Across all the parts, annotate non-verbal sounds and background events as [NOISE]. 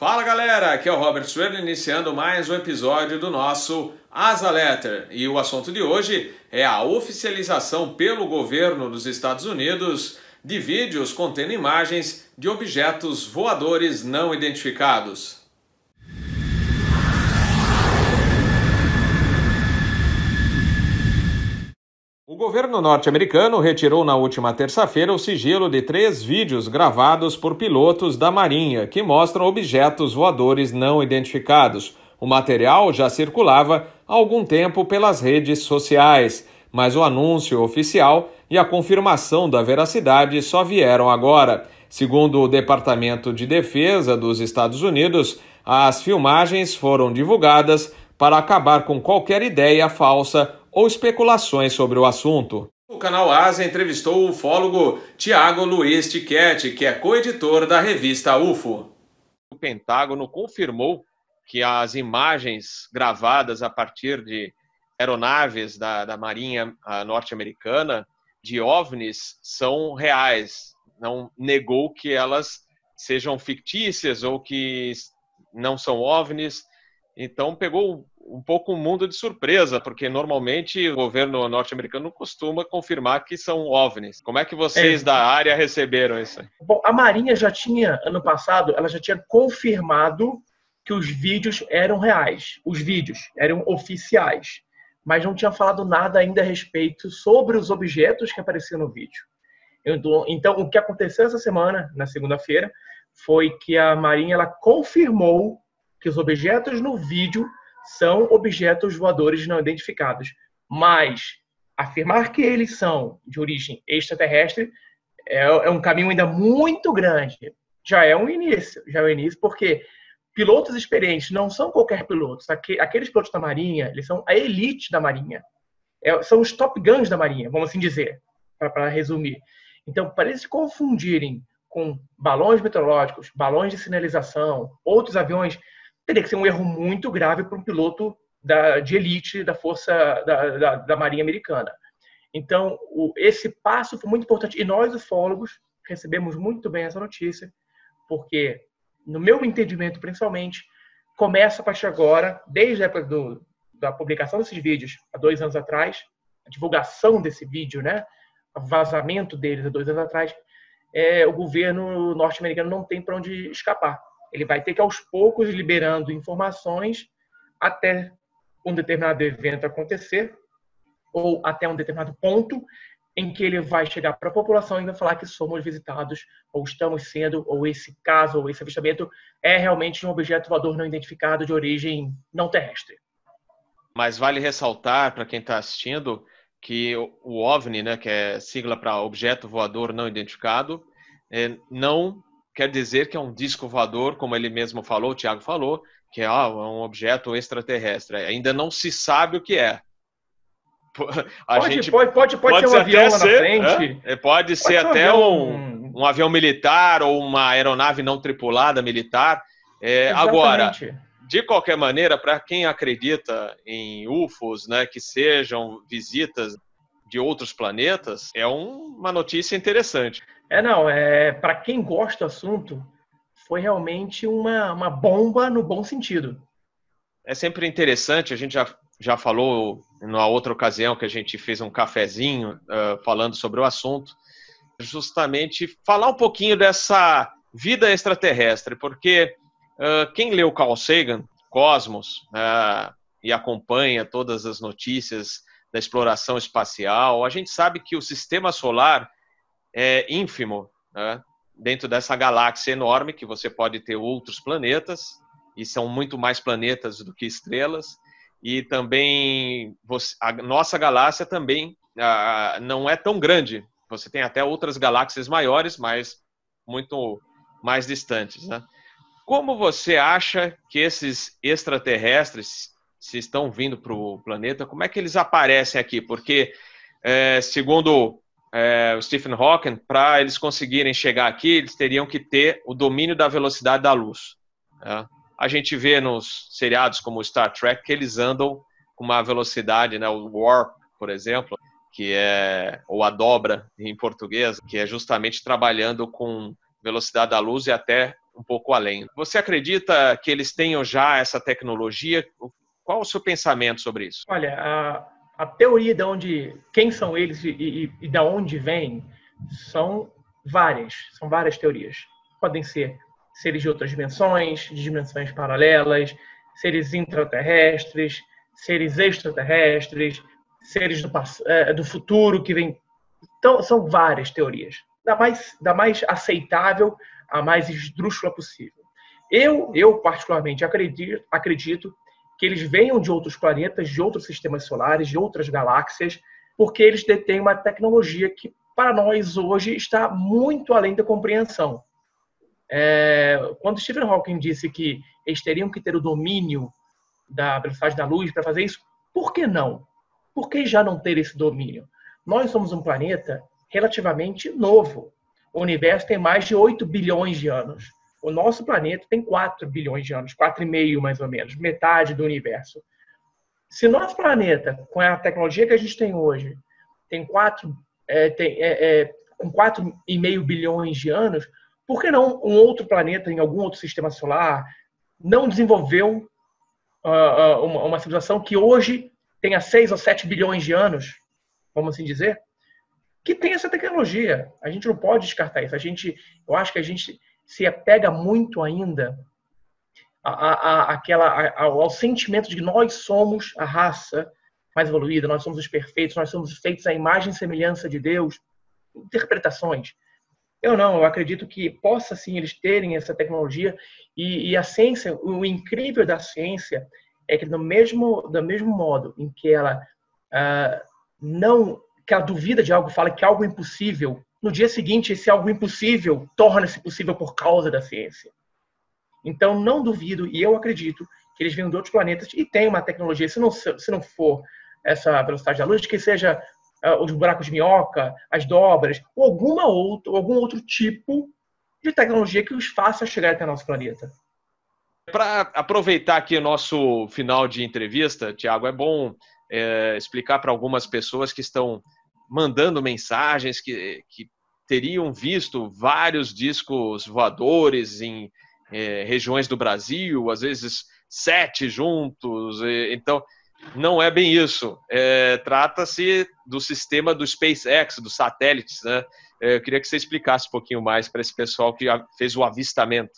Fala galera, aqui é o Robert Swell iniciando mais um episódio do nosso Asa Letter. E o assunto de hoje é a oficialização pelo governo dos Estados Unidos de vídeos contendo imagens de objetos voadores não identificados. O governo norte-americano retirou na última terça-feira o sigilo de três vídeos gravados por pilotos da Marinha que mostram objetos voadores não identificados. O material já circulava há algum tempo pelas redes sociais, mas o anúncio oficial e a confirmação da veracidade só vieram agora. Segundo o Departamento de Defesa dos Estados Unidos, as filmagens foram divulgadas para acabar com qualquer ideia falsa ou especulações sobre o assunto. O canal Asa entrevistou o ufólogo Tiago Luiz Tiquete, que é co-editor da revista UFO. O Pentágono confirmou que as imagens gravadas a partir de aeronaves da, da Marinha norte-americana de OVNIs são reais. Não negou que elas sejam fictícias ou que não são OVNIs. Então pegou um pouco um mundo de surpresa, porque normalmente o governo norte-americano costuma confirmar que são OVNIs. Como é que vocês é. da área receberam isso? Bom, a Marinha já tinha, ano passado, ela já tinha confirmado que os vídeos eram reais. Os vídeos eram oficiais. Mas não tinha falado nada ainda a respeito sobre os objetos que apareciam no vídeo. Então, o que aconteceu essa semana, na segunda-feira, foi que a Marinha ela confirmou que os objetos no vídeo são objetos voadores não identificados. Mas afirmar que eles são de origem extraterrestre é, é um caminho ainda muito grande. Já é um início, já é um início, porque pilotos experientes não são qualquer pilotos. Aqueles pilotos da Marinha, eles são a elite da Marinha. É, são os top guns da Marinha, vamos assim dizer, para resumir. Então, para eles se confundirem com balões meteorológicos, balões de sinalização, outros aviões teria que ser um erro muito grave para um piloto da, de elite da Força da, da, da Marinha Americana. Então, o, esse passo foi muito importante. E nós, ufólogos, recebemos muito bem essa notícia, porque, no meu entendimento, principalmente, começa a partir agora, desde a época do, da publicação desses vídeos, há dois anos atrás, a divulgação desse vídeo, né, o vazamento deles há dois anos atrás, é, o governo norte-americano não tem para onde escapar. Ele vai ter que, aos poucos, liberando informações até um determinado evento acontecer, ou até um determinado ponto em que ele vai chegar para a população e vai falar que somos visitados, ou estamos sendo, ou esse caso, ou esse avistamento é realmente um objeto voador não identificado de origem não terrestre. Mas vale ressaltar para quem está assistindo que o OVNI, né, que é sigla para objeto voador não identificado, é, não quer dizer que é um disco voador, como ele mesmo falou, o Tiago falou, que é ah, um objeto extraterrestre. Ainda não se sabe o que é. A pode, gente, pode, pode, pode, pode ser um avião lá ser, na frente. É? Pode, pode ser, até um, um, um, avião militar ou uma aeronave não tripulada militar. É, agora, de qualquer maneira, para quem acredita em UFOs, né, que sejam visitas de outros planetas, é um, uma notícia interessante. É, não, é, para quem gosta do assunto, foi realmente uma, uma bomba no bom sentido. É sempre interessante, a gente já, já falou numa outra ocasião que a gente fez um cafezinho uh, falando sobre o assunto, justamente falar um pouquinho dessa vida extraterrestre, porque uh, quem leu Carl Sagan, Cosmos, uh, e acompanha todas as notícias da exploração espacial, a gente sabe que o sistema solar é ínfimo né? dentro dessa galáxia enorme, que você pode ter outros planetas, e são muito mais planetas do que estrelas, e também você, a nossa galáxia também ah, não é tão grande. Você tem até outras galáxias maiores, mas muito mais distantes. Né? Como você acha que esses extraterrestres, se estão vindo para o planeta, como é que eles aparecem aqui? Porque, é, segundo é, o Stephen Hawking, para eles conseguirem chegar aqui, eles teriam que ter o domínio da velocidade da luz. Né? A gente vê nos seriados como Star Trek que eles andam com uma velocidade, né, o warp, por exemplo, que é ou a dobra em português, que é justamente trabalhando com velocidade da luz e até um pouco além. Você acredita que eles tenham já essa tecnologia? Qual o seu pensamento sobre isso? Olha, a, a teoria de onde, quem são eles e, e, e da onde vêm são várias, são várias teorias. Podem ser seres de outras dimensões, de dimensões paralelas, seres intraterrestres, seres extraterrestres, seres do, é, do futuro que vem. Então, são várias teorias. Da mais, da mais aceitável a mais esdrúxula possível. Eu, eu particularmente, acredito, acredito que eles venham de outros planetas, de outros sistemas solares, de outras galáxias, porque eles detêm uma tecnologia que, para nós, hoje, está muito além da compreensão. É, quando Stephen Hawking disse que eles teriam que ter o domínio da velocidade da luz para fazer isso, por que não? Por que já não ter esse domínio? Nós somos um planeta relativamente novo. O universo tem mais de 8 bilhões de anos. O nosso planeta tem 4 bilhões de anos, 4,5 mais ou menos, metade do universo. Se nosso planeta, com a tecnologia que a gente tem hoje, tem 4, é, tem, é, é, com 4,5 bilhões de anos, por que não um outro planeta, em algum outro sistema solar, não desenvolveu uh, uma, uma civilização que hoje tenha 6 ou 7 bilhões de anos, vamos assim dizer, que tem essa tecnologia. A gente não pode descartar isso. A gente, eu acho que a gente se apega muito ainda a, a, a aquela, ao, ao sentimento de que nós somos a raça mais evoluída, nós somos os perfeitos, nós somos feitos à imagem e semelhança de Deus. Interpretações. Eu não, eu acredito que possa sim eles terem essa tecnologia e, e a ciência, o incrível da ciência é que no mesmo, do mesmo modo em que ela uh, não, que ela duvida de algo, fala que algo é impossível, no dia seguinte esse algo impossível torna-se possível por causa da ciência. Então não duvido e eu acredito que eles vêm de outros planetas e tem uma tecnologia, se não, se não for essa velocidade da luz, que seja uh, os buracos de minhoca, as dobras, ou alguma outra, algum outro tipo de tecnologia que os faça chegar até nosso planeta. Para aproveitar aqui o nosso final de entrevista, Tiago, é bom é, explicar para algumas pessoas que estão mandando mensagens que, que teriam visto vários discos voadores em é, regiões do Brasil, às vezes sete juntos. então, não é bem isso. É, Trata-se do sistema do SpaceX, dos satélites. Né? É, eu queria que você explicasse um pouquinho mais para esse pessoal que fez o avistamento.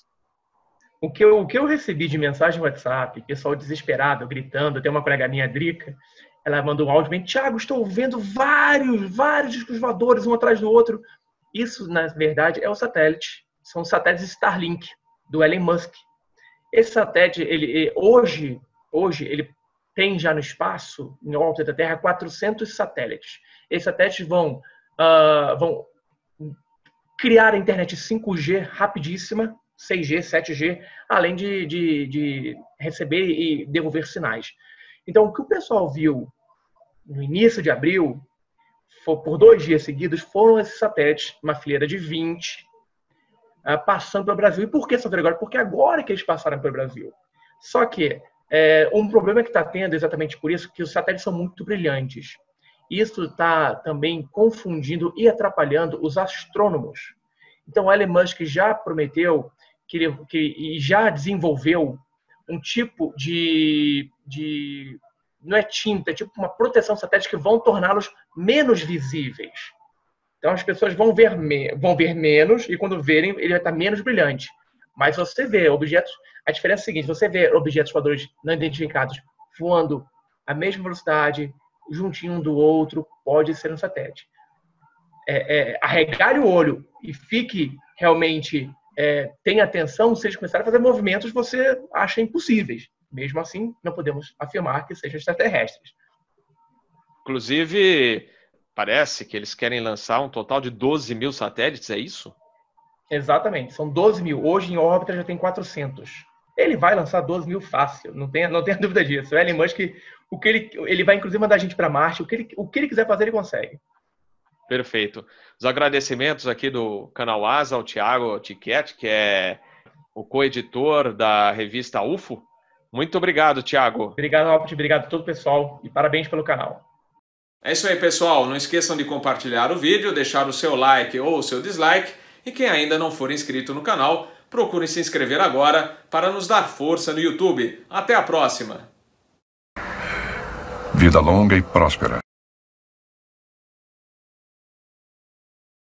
O que, eu, o que eu recebi de mensagem no WhatsApp, pessoal desesperado, gritando, tem uma colega minha, Drica, ela mandou um áudio bem, Tiago, estou vendo vários, vários discos voadores um atrás do outro. Isso, na verdade, é o satélite. São os satélites Starlink, do Elon Musk. Esse satélite, ele, hoje, hoje, ele tem já no espaço, em órbita da Terra, 400 satélites. Esses satélites vão, uh, vão criar a internet 5G rapidíssima, 6G, 7G, além de, de, de receber e devolver sinais. Então, o que o pessoal viu no início de abril, por dois dias seguidos, foram esses satélites, uma fileira de 20, ah, passando pelo Brasil. E por que só agora? Porque agora que eles passaram pelo Brasil. Só que é, um problema que está tendo exatamente por isso, que os satélites são muito brilhantes. Isso está também confundindo e atrapalhando os astrônomos. Então, Elon Musk já prometeu que, que e já desenvolveu um tipo de, de não é tinta, é tipo uma proteção satélite que vão torná-los menos visíveis. Então as pessoas vão ver, vão ver menos e quando verem ele vai estar menos brilhante. Mas você vê objetos, a diferença é a seguinte: você vê objetos voadores não identificados voando à mesma velocidade, juntinho um do outro, pode ser um satélite. É, é, arregale o olho e fique realmente é, tenha atenção, se eles começarem a fazer movimentos, você acha impossíveis. Mesmo assim, não podemos afirmar que sejam extraterrestres. Inclusive, parece que eles querem lançar um total de 12 mil satélites, é isso? Exatamente, são 12 mil. Hoje em órbita já tem 400. Ele vai lançar 12 mil fácil, não tenha, não tenha [LAUGHS] dúvida disso. O Elon Musk, o que ele, ele vai inclusive mandar a gente para Marte, o que, ele, o que ele quiser fazer, ele consegue. Perfeito. Os agradecimentos aqui do canal Asa ao Thiago Tiquete, que é o co-editor da revista UFO. Muito obrigado, Thiago. Obrigado, Albert. Obrigado a todo o pessoal e parabéns pelo canal. É isso aí, pessoal. Não esqueçam de compartilhar o vídeo, deixar o seu like ou o seu dislike. E quem ainda não for inscrito no canal, procure se inscrever agora para nos dar força no YouTube. Até a próxima! Vida longa e próspera.